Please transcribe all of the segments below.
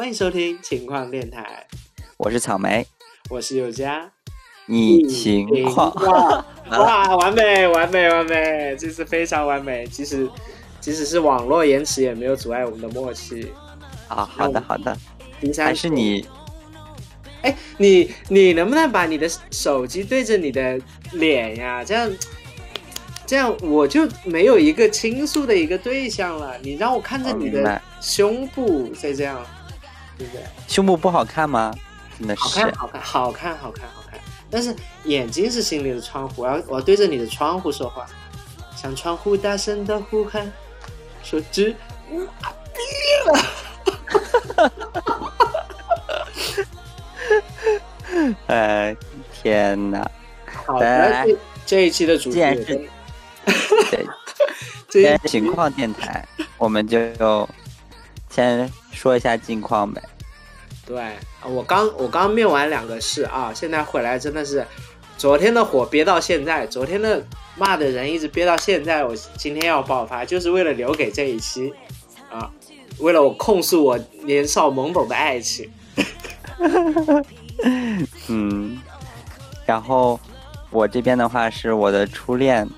欢迎收听情况电台，我是草莓，我是有佳。你情况 哇，完美，完美，完美，这次非常完美。即使即使是网络延迟，也没有阻碍我们的默契。啊，好的，好的。还是你，哎，你你能不能把你的手机对着你的脸呀？这样这样我就没有一个倾诉的一个对象了。你让我看着你的胸部，再这样，对不对？胸部不好看吗？真的是好看，好看，好看，好看。但是眼睛是心里的窗户，我要我要对着你的窗户说话，向窗户大声的呼喊，说知麻痹了。哎，天哪！好的，这一期的主题是，对，今天情况电台，我们就先说一下近况呗。对，我刚我刚面完两个市啊，现在回来真的是，昨天的火憋到现在，昨天的骂的人一直憋到现在，我今天要爆发，就是为了留给这一期，啊，为了我控诉我年少懵懂的爱情。嗯，然后我这边的话是我的初恋，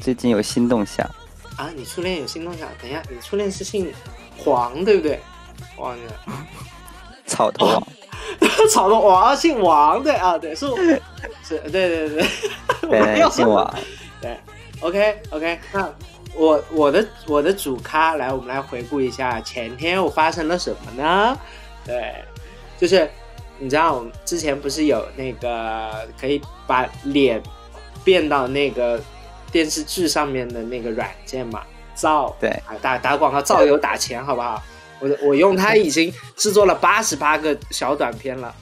最近有新动向。啊，你初恋有新动向？等一下，你初恋是姓黄对不对？忘记了。草头王，草头王姓王对啊，对是 是，对对对对，姓王，对，OK OK，那我我的我的主咖来，我们来回顾一下前天我发生了什么呢？对，就是你知道我之前不是有那个可以把脸变到那个电视剧上面的那个软件嘛？造对。啊，打打广告造有打钱，好不好？我我用它已经制作了八十八个小短片了，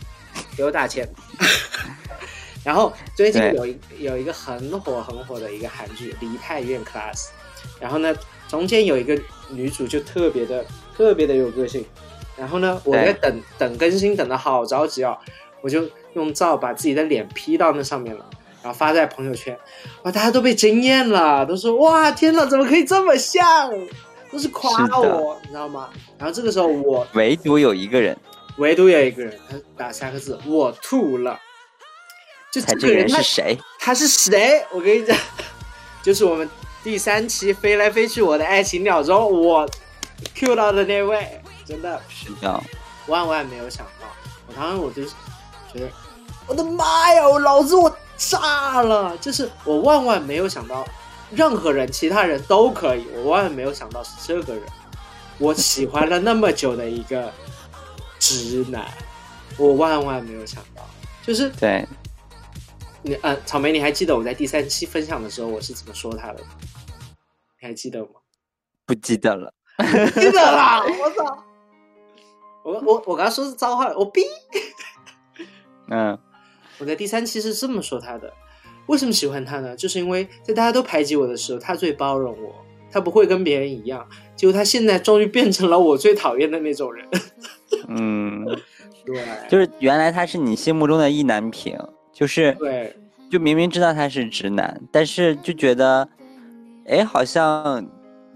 给我打钱。然后最近有一有一个很火很火的一个韩剧《梨泰院 Class》，然后呢中间有一个女主就特别的特别的有个性，然后呢我在等等更新等的好着急哦，我就用照把自己的脸 P 到那上面了，然后发在朋友圈，哇大家都被惊艳了，都说哇天哪怎么可以这么像。都是夸我，你知道吗？然后这个时候我唯独有一个人，唯独有一个人，他打三个字，我吐了。就这个人是谁？他是谁？我跟你讲，就是我们第三期飞来飞去我的爱情鸟中，我 Q 到的那位，真的是的，万万没有想到。我当时我就觉得，我的妈呀，我老子我炸了！就是我万万没有想到。任何人，其他人都可以。我万万没有想到是这个人，我喜欢了那么久的一个直男，我万万没有想到，就是对。你呃，草莓，你还记得我在第三期分享的时候我是怎么说他的吗？你还记得吗？不记得了，记得了。我操！我我我刚刚说是脏话，我逼。嗯，我在第三期是这么说他的。为什么喜欢他呢？就是因为在大家都排挤我的时候，他最包容我，他不会跟别人一样。结果他现在终于变成了我最讨厌的那种人。嗯，对，就是原来他是你心目中的意难平，就是对，就明明知道他是直男，但是就觉得，哎，好像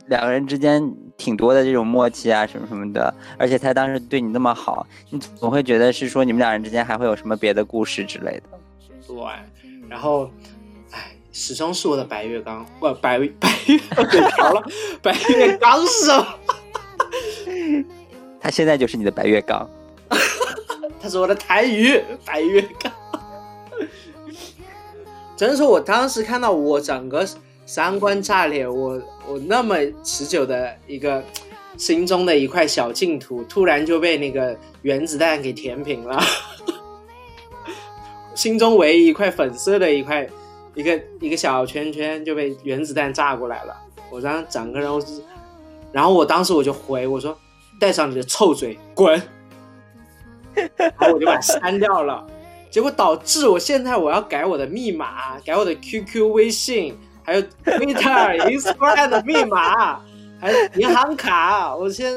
两个人之间挺多的这种默契啊，什么什么的。而且他当时对你那么好，你总会觉得是说你们两人之间还会有什么别的故事之类的。对。然后，哎，始终是我的白月刚，不，白白月给调了，白月刚是什么？他现在就是你的白月刚，他是我的台语白月刚。真是，我当时看到我整个三观炸裂，我我那么持久的一个心中的一块小净土，突然就被那个原子弹给填平了。心中唯一一块粉色的一块，一个一个小圈圈就被原子弹炸过来了。我当整个人，我然后我当时我就回我说：“带上你的臭嘴，滚！”然后我就把它删掉了。结果导致我现在我要改我的密码，改我的 QQ、微信，还有 Twitter、Instagram 的密码，还有银行卡。我先，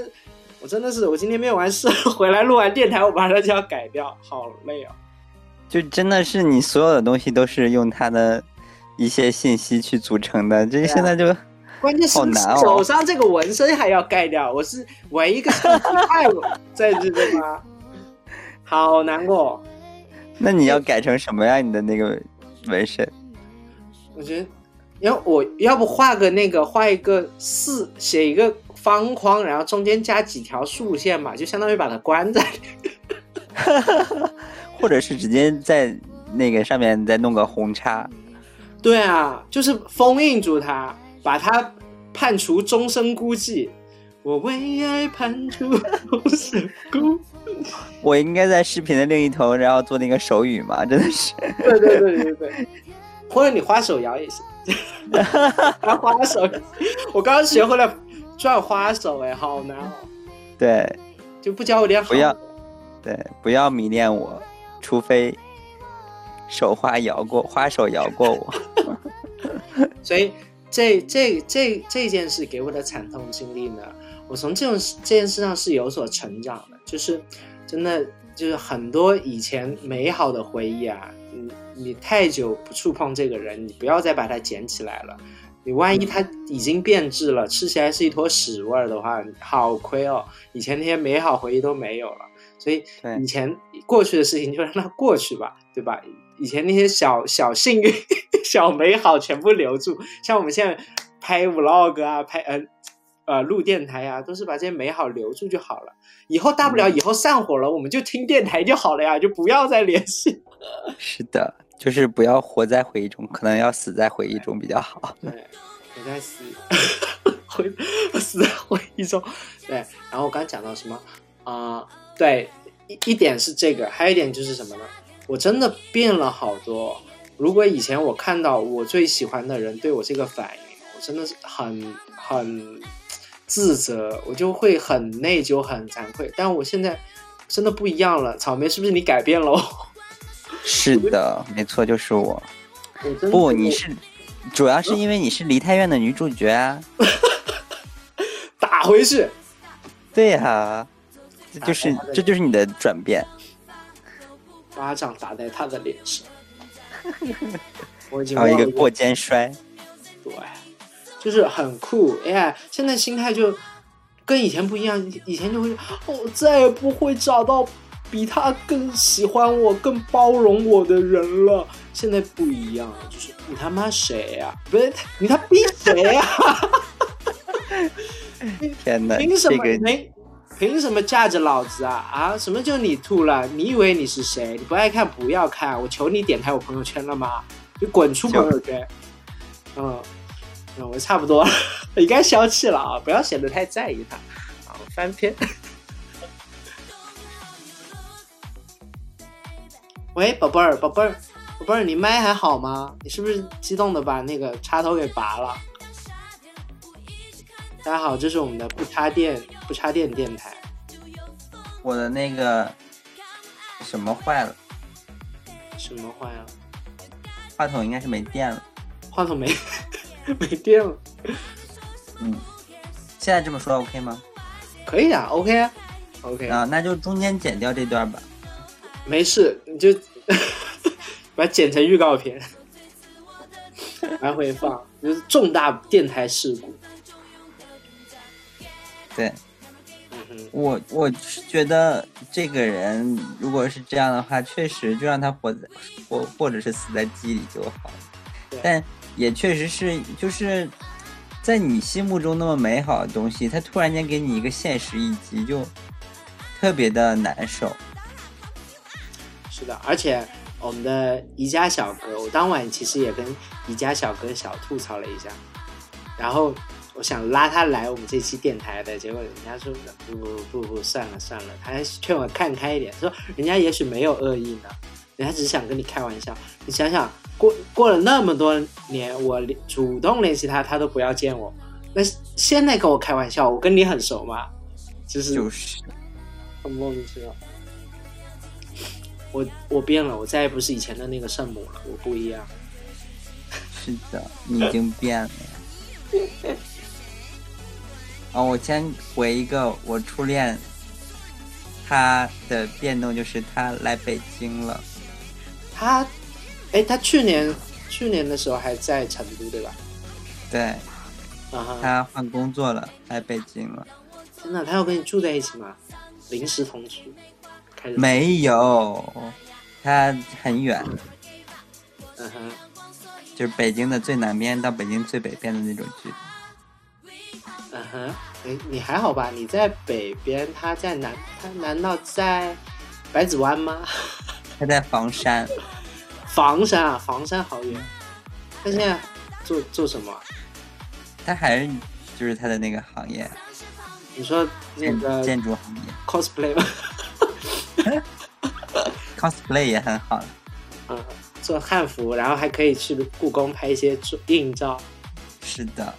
我真的是，我今天没有完事，回来录完电台，我马上就要改掉，好累啊。就真的是你所有的东西都是用它的一些信息去组成的，这现在就关键是手上这个纹身还要盖掉，我是唯一一个生气派在这个吗？好难过。那你要改成什么呀？你的那个纹身？我觉得，要我要不画个那个画一个四写一个方框，然后中间加几条竖线嘛，就相当于把它关在。或者是直接在那个上面再弄个红叉？对啊，就是封印住它，把它判处终身孤寂。我为爱判处终身孤。我应该在视频的另一头，然后做那个手语嘛？真的是。对对对对对，或者你画手摇也行。拿花手，我刚刚学会了转花手，哎，好难哦。对就不教我点好不要的。对，不要迷恋我，除非手花摇过，花手摇过我。所以这这这这件事给我的惨痛经历呢，我从这种这件事上是有所成长的，就是真的就是很多以前美好的回忆啊，你你太久不触碰这个人，你不要再把它捡起来了。你万一它已经变质了，吃起来是一坨屎味儿的话，好亏哦！以前那些美好回忆都没有了，所以对以前过去的事情就让它过去吧，对吧？以前那些小小幸运、小美好全部留住，像我们现在拍 vlog 啊，拍呃呃录电台啊，都是把这些美好留住就好了。以后大不了以后散伙了，我们就听电台就好了呀，就不要再联系。是的，就是不要活在回忆中，可能要死在回忆中比较好。对，我在死 回死在回忆中。对，然后我刚讲到什么啊、对，一一点是这个，还有一点就是什么呢？我真的变了好多。如果以前我看到我最喜欢的人对我这个反应，我真的是很很自责，我就会很内疚、很惭愧。但我现在真的不一样了，草莓是不是你改变了我？是的，没错，就是我。我不，你是，主要是因为你是梨泰院的女主角啊。打回去。对呀、这就是这就是你的转变。巴掌打在他的脸上。我已经还有一个过肩摔，对，就是很酷。哎呀，现在心态就跟以前不一样，以前就会，我再也不会找到比他更喜欢我、更包容我的人了。现在不一样了，就是你他妈谁呀、不是你他逼谁呀、天哪，凭什这个么没？凭什么架着老子啊啊！什么就你吐了？你以为你是谁？你不爱看不要看，我求你点开我朋友圈了吗？你滚出朋友圈！嗯，嗯，我差不多了，你该消气了啊！不要显得太在意他。好，翻篇。喂，宝贝儿，宝贝儿，宝贝儿，你麦还好吗？你是不是激动的把那个插头给拔了？大家好，这是我们的不插电不插电电台。我的那个什么坏了，什么坏了？话筒应该是没电了。话筒没 没电了？嗯，现在这么说 OK 吗？可以啊，OK 啊，OK，、啊，那就中间剪掉这段吧。没事，你就把它剪成预告片，来回放，就是重大电台事故。对嗯，我，我是觉得这个人如果是这样的话，确实就让他活在或或者是死在记忆里就好了。但也确实是，就是在你心目中那么美好的东西，他突然间给你一个现实一击，就特别的难受。是的，而且我们的宜家小哥，我当晚其实也跟宜家小哥小吐槽了一下，然后我想拉他来我们这期电台的，结果人家说不不不不算了算了，他还劝我看开一点，说人家也许没有恶意呢，人家只是想跟你开玩笑。你想想，过过了那么多年，我主动联系他，他都不要见我，那现在跟我开玩笑，我跟你很熟吗？就是就是，很莫名其妙。我我变了，我再也不是以前的那个圣母了，我不一样。是的，你已经变了。哦，我先回一个我初恋，他的变动就是他来北京了。他，哎，他去年去年的时候还在成都，对吧？对，啊哈，他换工作了，来北京了。真的，他要跟你住在一起吗？临时同居？开始，没有，它很远，嗯哼，就是北京的最南边到北京最北边的那种距离。嗯哼，你你还好吧？你在北边，他在南，他难道在百子湾吗？他在房山，房山啊，房山好远。他现在做做什么啊？他还是就是他的那个行业，你说那个建筑行业 cosplay 吗？cosplay 也很好。嗯，做汉服，然后还可以去故宫拍一些硬照。是的，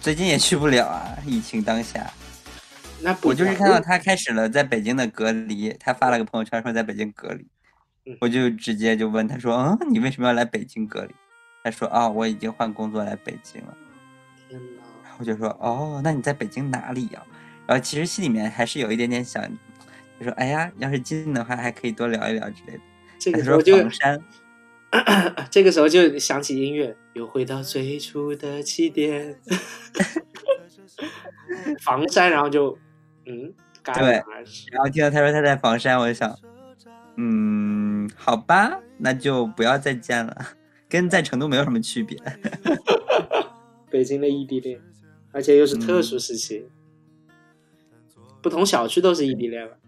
最近也去不了啊，疫情当下。那不我就是看到他开始了在北京的隔离，他发了个朋友圈说在北京隔离嗯，我就直接就问他说：“嗯，你为什么要来北京隔离？”他说：“啊、我已经换工作来北京了。天哪！”我就说：“哦，那你在北京哪里呀、然后其实心里面还是有一点点想，就说：“哎呀，要是近的话，还可以多聊一聊之类的。”这个时候：“就 这个时候就想起音乐，又回到最初的起点。房山，然后就嗯，对。然后听到他说他在房山，我就想，嗯，好吧，那就不要再见了，跟在成都没有什么区别。北京的异地恋，而且又是特殊时期，不同小区都是异地恋了。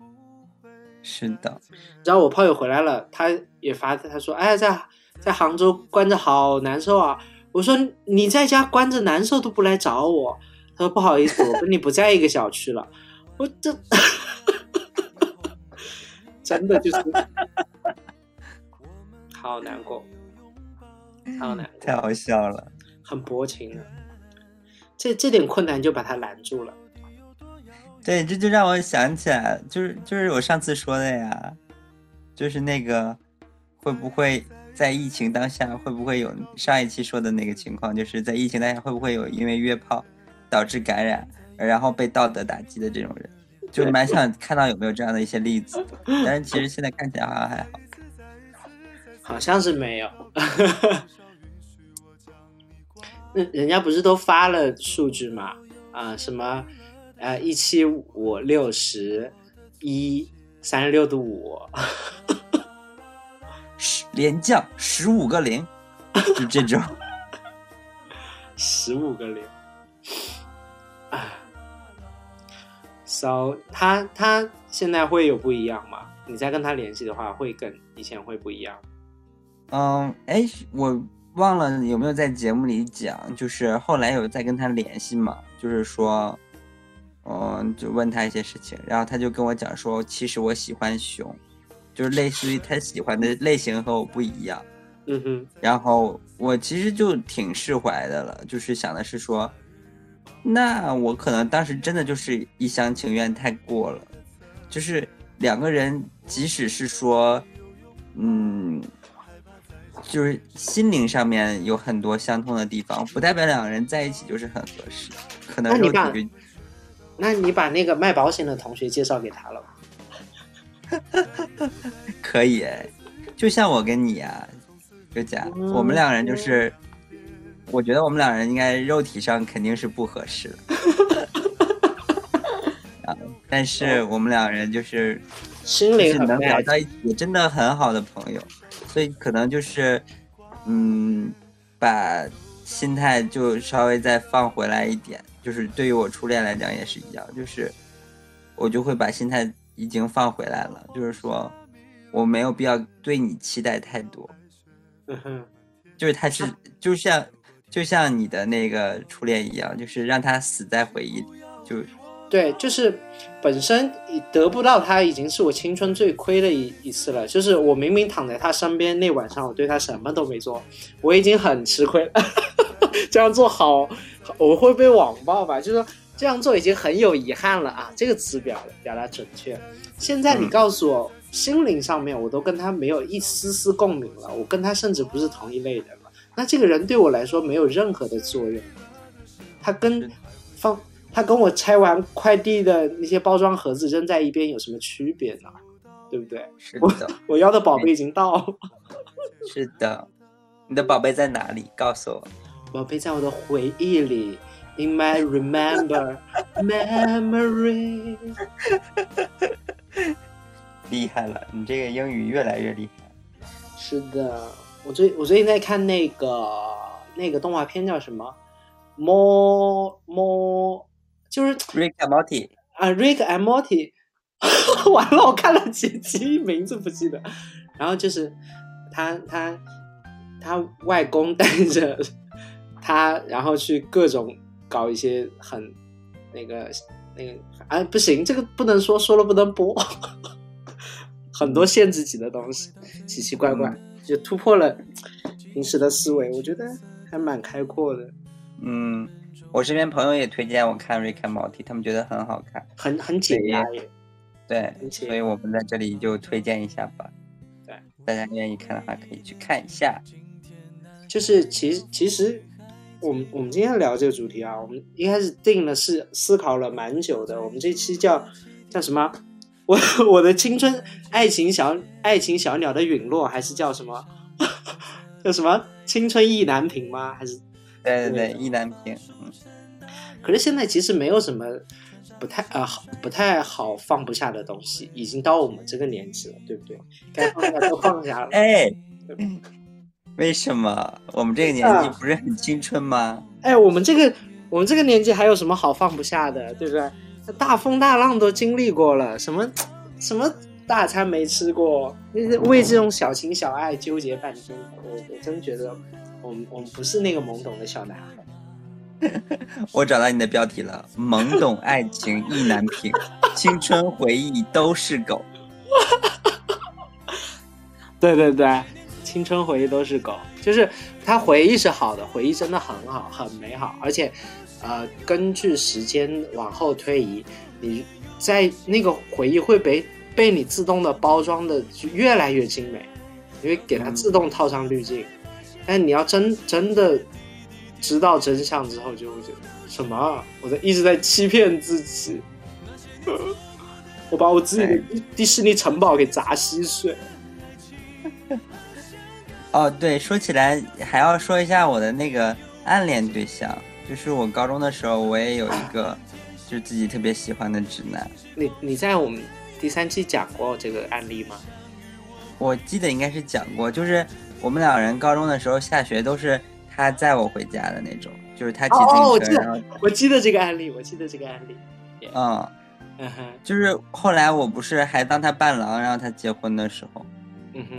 是的，然后我炮友回来了，他也发，他说：“哎呀，在在杭州关着好难受啊。”我说：“你在家关着难受都不来找我。”他说：“不好意思，我跟你不在一个小区了。”我这 真的就是好难过，好难过，太好笑了。很薄情啊。这这点困难就把他拦住了。对，这就让我想起来，就是就是我上次说的呀，就是那个会不会在疫情当下会不会有上一期说的那个情况，就是在疫情当下会不会有因为约炮导致感染，然后被道德打击的这种人，就蛮想看到有没有这样的一些例子。但是其实现在看起来好像还好。好像是没有。那人家不是都发了数据吗？啊、什么呃一七五六十一三十六度五，十连降十五个零，就这种。十五个零。啊，so 他他现在会有不一样吗？你再跟他联系的话，会跟以前会不一样。嗯，哎，我忘了有没有在节目里讲，就是后来有再跟他联系嘛，就是说，嗯，就问他一些事情，然后他就跟我讲说，其实我喜欢熊，就是类似于他喜欢的类型和我不一样，嗯哼，然后我其实就挺释怀的了，就是想的是说，那我可能当时真的就是一厢情愿太过了，就是两个人即使是说，嗯，就是心灵上面有很多相通的地方，不代表两个人在一起就是很合适，可能肉那你看体就那你把那个卖保险的同学介绍给他了吗？可以哎，就像我跟你啊，就讲嗯。我们两个人就是，我觉得我们两人应该肉体上肯定是不合适的，啊，但是我们两人就是心灵很是能聊到一起，真的很好的朋友，所以可能就是，嗯，把心态就稍微再放回来一点，就是对于我初恋来讲也是一样，就是我就会把心态已经放回来了，就是说我没有必要对你期待太多，嗯哼，就是他是就像就像你的那个初恋一样，就是让他死在回忆，就对，就是本身得不到他，已经是我青春最亏的一一次了。就是我明明躺在他身边那晚上，我对他什么都没做，我已经很吃亏了。这样做好，我会被网暴吧？就是说这样做已经很有遗憾了啊，这个词表表达准确。现在你嗯告诉我，心灵上面我都跟他没有一丝丝共鸣了，我跟他甚至不是同一类人了。那这个人对我来说没有任何的作用，他跟放他跟我拆完快递的那些包装盒子扔在一边有什么区别呢？对不对？是的，我要的宝贝已经到了，是的，你的宝贝在哪里？告诉我。宝贝在我的回忆里，in my remember memory。厉害了，你这个英语越来越厉害。是的，我最我最近在看那个那个动画片叫什么？More More，就是 Rick and Morty 啊，Rick and Morty。完了，我看了几集，名字不记得。然后就是他他他外公带着他，然后去各种搞一些很那个那个啊，不行，这个不能说，说了不能播。很多限制级的东西，奇奇怪怪，就突破了平时的思维，我觉得还蛮开阔的。嗯，我身边朋友也推荐我看《Rick and Morty》，他们觉得很好看，很很解压耶。对，所以我们在这里就推荐一下吧。对，大家愿意看的话可以去看一下。就是其实其实我们我们今天聊这个主题啊，我们一开始定了是思考了蛮久的。我们这期叫叫什么？我我的青春爱情小爱情小鸟的陨落，还是叫什么？叫什么青春意难平吗？还是对对对意难平？嗯。可是现在其实没有什么不太啊不太好放不下的东西，已经到我们这个年纪了，对不对？该放下都放下了。哎，为什么我们这个年纪不是很青春吗？哎，我们这个我们这个年纪还有什么好放不下的，对不对？大风大浪都经历过了，什么什么大餐没吃过，为这种小情小爱纠结半天。我我真觉得，我们我们不是那个懵懂的小男孩。我找到你的标题了：懵懂爱情意难平，青春回忆都是狗。对对对，青春回忆都是狗，就是他回忆是好的，回忆真的很好，很美好，而且。呃，根据时间往后推移，你在那个回忆会被被你自动的包装的越来越精美，因为给它自动套上滤镜。但你要真真的知道真相之后，就会觉得什么？我在一直在欺骗自己，我把我自己的迪士尼城堡给砸稀碎。哦，对，说起来还要说一下我的那个暗恋对象。就是我高中的时候，我也有一个，就是自己特别喜欢的直男。你你在我们第三期讲过这个案例吗？我记得应该是讲过，就是我们两人高中的时候下学都是他载我回家的那种，就是他骑自行车。我记得这个案例，我记得这个案例。嗯，就是后来我不是还当他伴郎，然后他结婚的时候。嗯哼。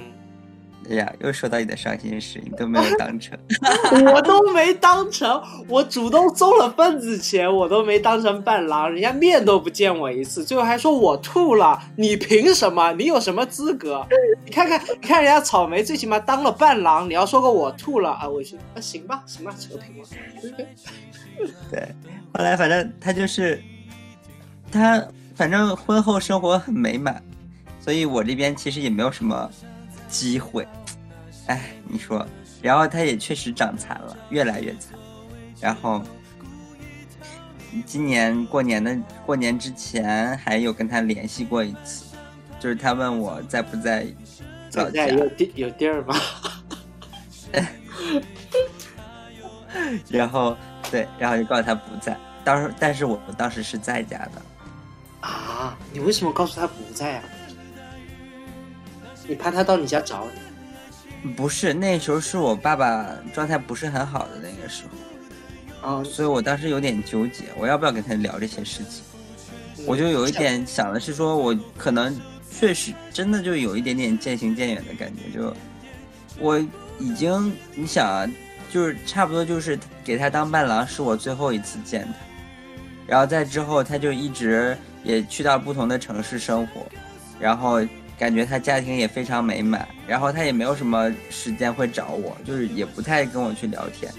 哎呀，又说到你的伤心事，你都没有当成，我都没当成，我主动送了份子钱，我都没当成伴郎，人家面都不见我一次，最后还说我吐了，你凭什么？你有什么资格？你看看，你看人家草莓，最起码当了伴郎，你要说个我吐了啊，我去，那行吧，行吧，扯平了。对，后来反正他就是，他反正婚后生活很美满，所以我这边其实也没有什么。机会，哎，你说，然后他也确实长残了，越来越残。然后今年过年的过年之前还有跟他联系过一次，就是他问我在不在老家，有地有地儿吗？然后对，然后就告诉他不在。当时，但是我们当时是在家的。啊，你为什么告诉他不在啊？你怕他到你家找你？不是，那时候是我爸爸状态不是很好的那个时候，啊，所以我当时有点纠结，我要不要跟他聊这些事情？我就有一点想的是说，我可能确实真的就有一点点渐行渐远的感觉，就我已经你想啊，就是差不多就是给他当伴郎是我最后一次见他，然后在之后他就一直也去到不同的城市生活，然后。感觉他家庭也非常美满，然后他也没有什么时间会找我，就是也不太跟我去聊天，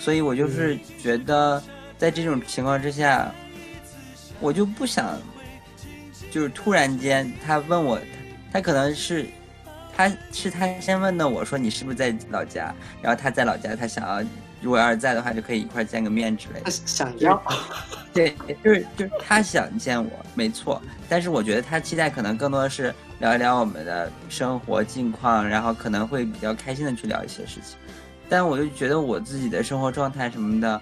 所以我就是觉得在这种情况之下，我就不想，就是突然间他问我，他可能是，他是他先问的我说你是不是在老家，然后他在老家，他想要如果要是在的话就可以一块见个面之类的。想要，对，就是就是他想见我，没错，但是我觉得他期待可能更多的是。聊一聊我们的生活近况，然后可能会比较开心的去聊一些事情，但我就觉得我自己的生活状态什么的，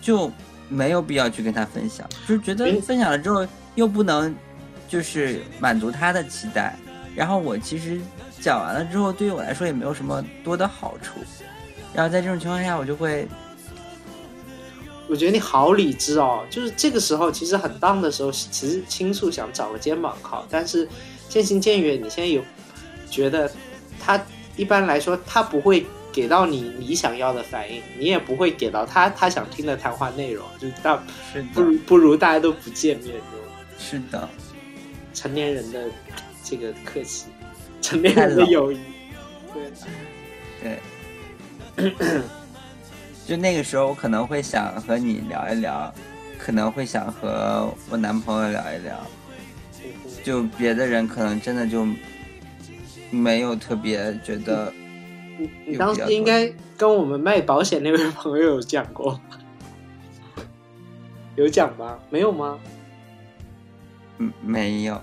就没有必要去跟他分享，就是觉得分享了之后又不能就是满足他的期待，然后我其实讲完了之后，对于我来说也没有什么多的好处，然后在这种情况下，我就会。我觉得你好理智哦，就是这个时候其实很荡的时候，其实倾诉想找个肩膀靠，但是渐行渐远，你现在有觉得他一般来说他不会给到你你想要的反应，你也不会给到他他想听的谈话内容，就大不如不如大家都不见面就。是的，成年人的这个客气，成年人的友谊，对对。就那个时候，我可能会想和你聊一聊，可能会想和我男朋友聊一聊。就别的人可能真的就没有特别觉得。你你当时应该跟我们卖保险那位朋友有讲过，有讲吗？没有吗？嗯，没有。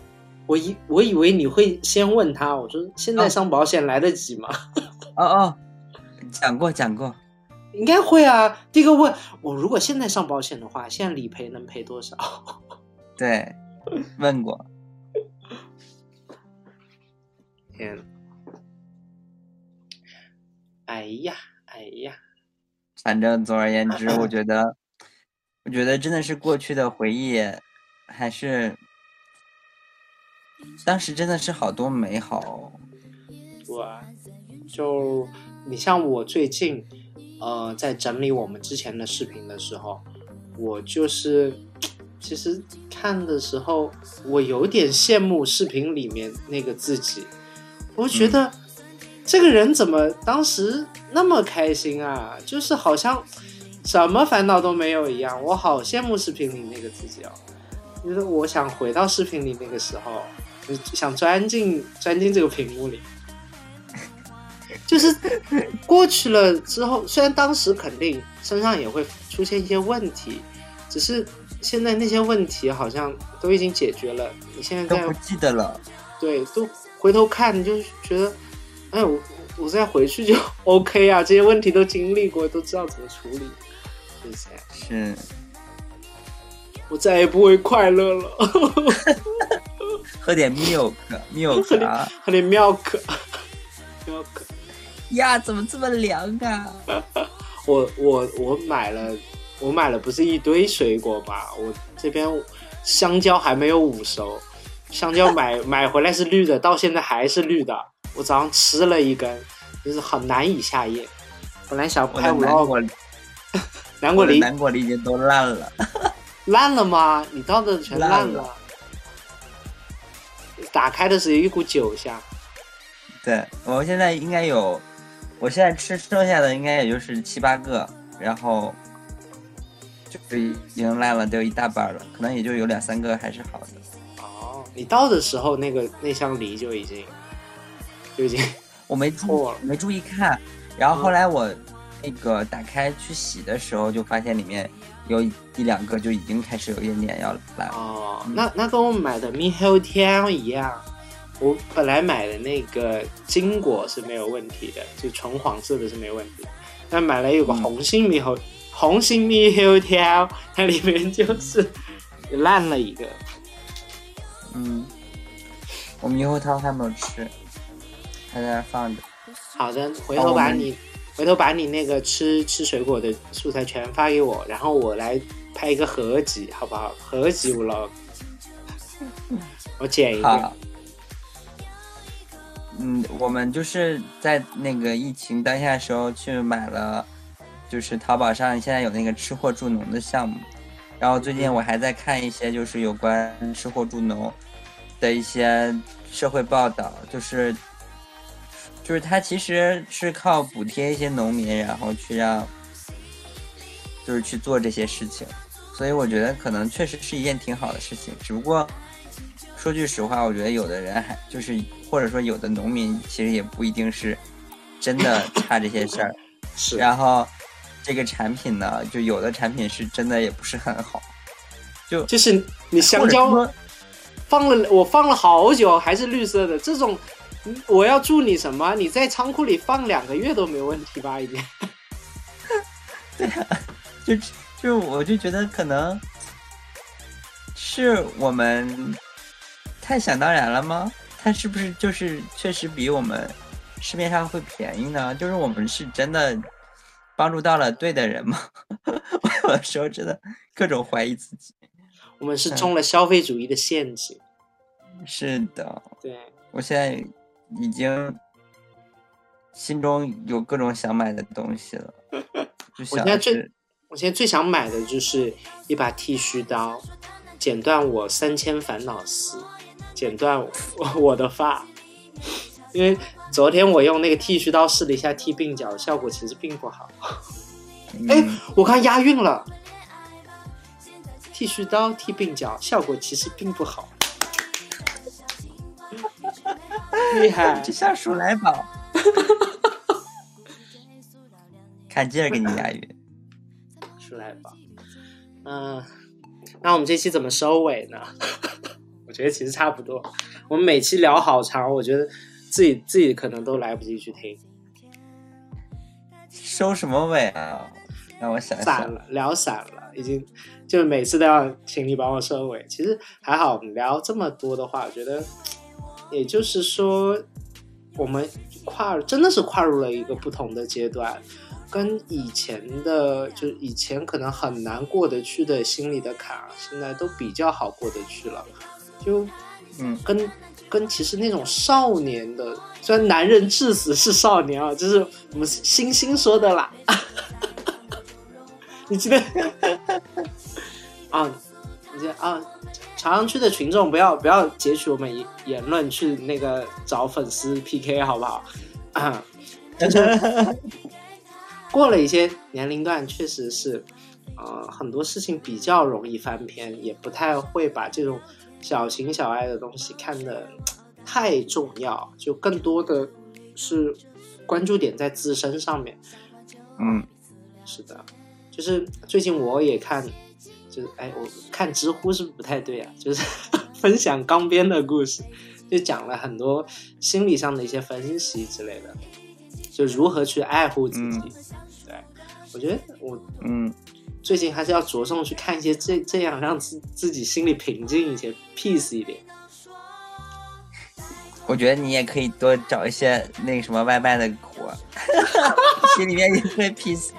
我以我以为你会先问他，我说现在上保险来得及吗？哦哦，讲过讲过。应该会啊！第一个问我，如果现在上保险的话，现在理赔能赔多少？对，问过。天，哎呀，哎呀！反正总而言之，我 觉得，我觉得真的是过去的回忆，还是当时真的是好多美好。对，就你像我最近。呃，在整理我们之前的视频的时候，我就是其实看的时候，我有点羡慕视频里面那个自己。我觉得这个人怎么当时那么开心啊？就是好像什么烦恼都没有一样。我好羡慕视频里那个自己哦，就是我想回到视频里那个时候，想钻进钻进这个屏幕里。就是过去了之后，虽然当时肯定身上也会出现一些问题，只是现在那些问题好像都已经解决了。你现在都不记得了，对，都回头看，你就觉得，哎，我我再回去就 OK 啊，这些问题都经历过，都知道怎么处理，是不是？是，我再也不会快乐了。喝点 milk，milk，喝点 milk，milk。呀，怎么这么凉啊！我我我买了，我买了不是一堆水果吧？我这边香蕉还没有捂熟，香蕉买 买回来是绿的，到现在还是绿的。我早上吃了一根，就是很难以下咽。本来想拍五南果，南果梨，南果梨已经都烂了，烂了吗？你倒的全烂了。打开的时候一股酒香。对我现在应该有。我现在吃剩下的应该也就是七八个，然后就已经烂了，都有一大半了，可能也就有两三个还是好的。哦，你到的时候那个那箱梨就已经就已经 我没注没注意看，然后后来我那个打开去洗的时候，就发现里面有一两个就已经开始有一点点要烂了。哦，那那跟我买的猕猴桃一样。我本来买的那个金果是没有问题的，就纯黄色的是没问题。但买了有个红心猕猴，红心猕猴桃，它里面就是烂了一个。嗯，我猕猴桃还没有吃，还在那放着。好的，回头把你回头把你那个吃吃水果的素材全发给我，然后我来拍一个合集，好不好？合集 vlog，我剪一个。嗯，我们就是在那个疫情当下的时候去买了，就是淘宝上现在有那个吃货助农的项目，然后最近我还在看一些就是有关吃货助农的一些社会报道，就是就是他其实是靠补贴一些农民，然后去让就是去做这些事情，所以我觉得可能确实是一件挺好的事情，只不过说句实话，我觉得有的人还就是。或者说，有的农民其实也不一定是真的 差这些事儿，是。然后这个产品呢，就有的产品是真的也不是很好，就就是你香蕉放了我放了好久还是绿色的，这种我要祝你什么？你在仓库里放两个月都没问题吧？已经。对啊，就就我就觉得可能是我们太想当然了吗？它是不是就是确实比我们市面上会便宜呢？就是我们是真的帮助到了对的人吗？我有的时候真的各种怀疑自己。我们是中了消费主义的陷阱。是的，对，我现在已经心中有各种想买的东西了。就想我现在最我现在最想买的就是一把剃须刀，剪断我三千烦恼丝，剪断我我的发。因为昨天我用那个剃须刀试了一下剃鬓角，效果其实并不好。哎嗯，我看押韵了，剃须刀剃鬓角，效果其实并不好。厉害就！像鼠来宝。看，接着给你押韵。出来宝。嗯、那我们这期怎么收尾呢？我觉得其实差不多。我们每期聊好长，我觉得自己自己可能都来不及去听，收什么尾啊？让我想想。散了，聊散了，已经就每次都要请你帮我收尾。其实还好，我们聊这么多的话，我觉得也就是说，我们跨真的是跨入了一个不同的阶段。跟以前的，就是以前可能很难过得去的心里的坎儿，现在都比较好过得去了。就嗯，跟跟其实那种少年的，虽然男人至死是少年啊，就是我们星星说的啦。你记得 啊？你记得啊？朝阳区的群众不要不要截取我们言言论去那个找粉丝 PK 好不好？啊，过了一些年龄段，确实是，呃，很多事情比较容易翻篇，也不太会把这种小情小爱的东西看的太重要，就更多的是关注点在自身上面。嗯，是的，就是最近我也看，就是哎，我看知乎是不是不太对啊？就是 分享刚编的故事，就讲了很多心理上的一些分析之类的，就如何去爱护自己。对，我觉得我嗯，最近还是要着重去看一些这这样让自自己心里平静一些，peace 一点。我觉得你也可以多找一些那个什么外卖的活，心里面也会 peace。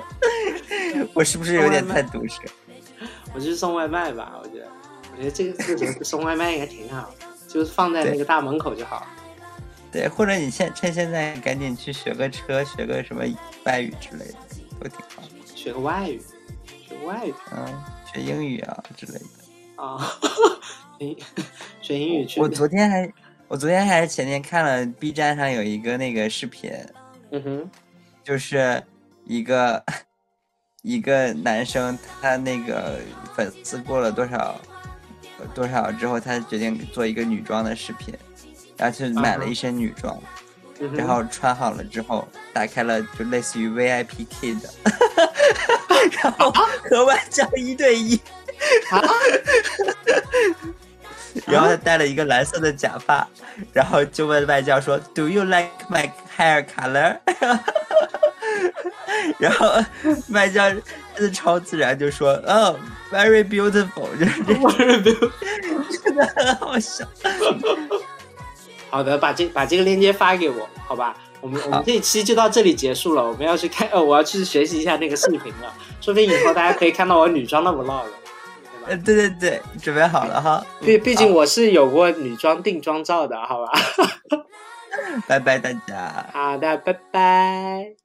我是不是有点太毒舌？我就去送外卖吧，我觉得，我觉得这个这个送外卖应该挺好，就是放在那个大门口就好。对，或者你现趁现在赶紧去学个车，学个什么外语之类的，都挺好。学个外语，外语嗯，学英语啊之类的。啊，学英学英语去。我昨天还，我昨天还是前天看了 B 站上有一个那个视频，嗯哼，就是一个一个男生，他那个粉丝过了多少多少之后，他决定做一个女装的视频，然后去买了一身女装，然后穿好了之后，打开了就类似于 VIP Kid，然后和外教一对一，啊，然后他戴了一个蓝色的假发，然后就问外教说：“Do you like my hair color？” 然后外教真的超自然就说：“哦、v e r y beautiful。”就是这我是没有。真的很好笑。好的，把这把这个链接发给我，好吧？我们我们这一期就到这里结束了，我们要去看，呃，我要去学习一下那个视频了，说不定以后大家可以看到我女装的 vlog，对呃，吧？对对对，准备好了哈，毕毕竟我是有过女装定妆照的，好吧？拜拜大家。好的，拜拜。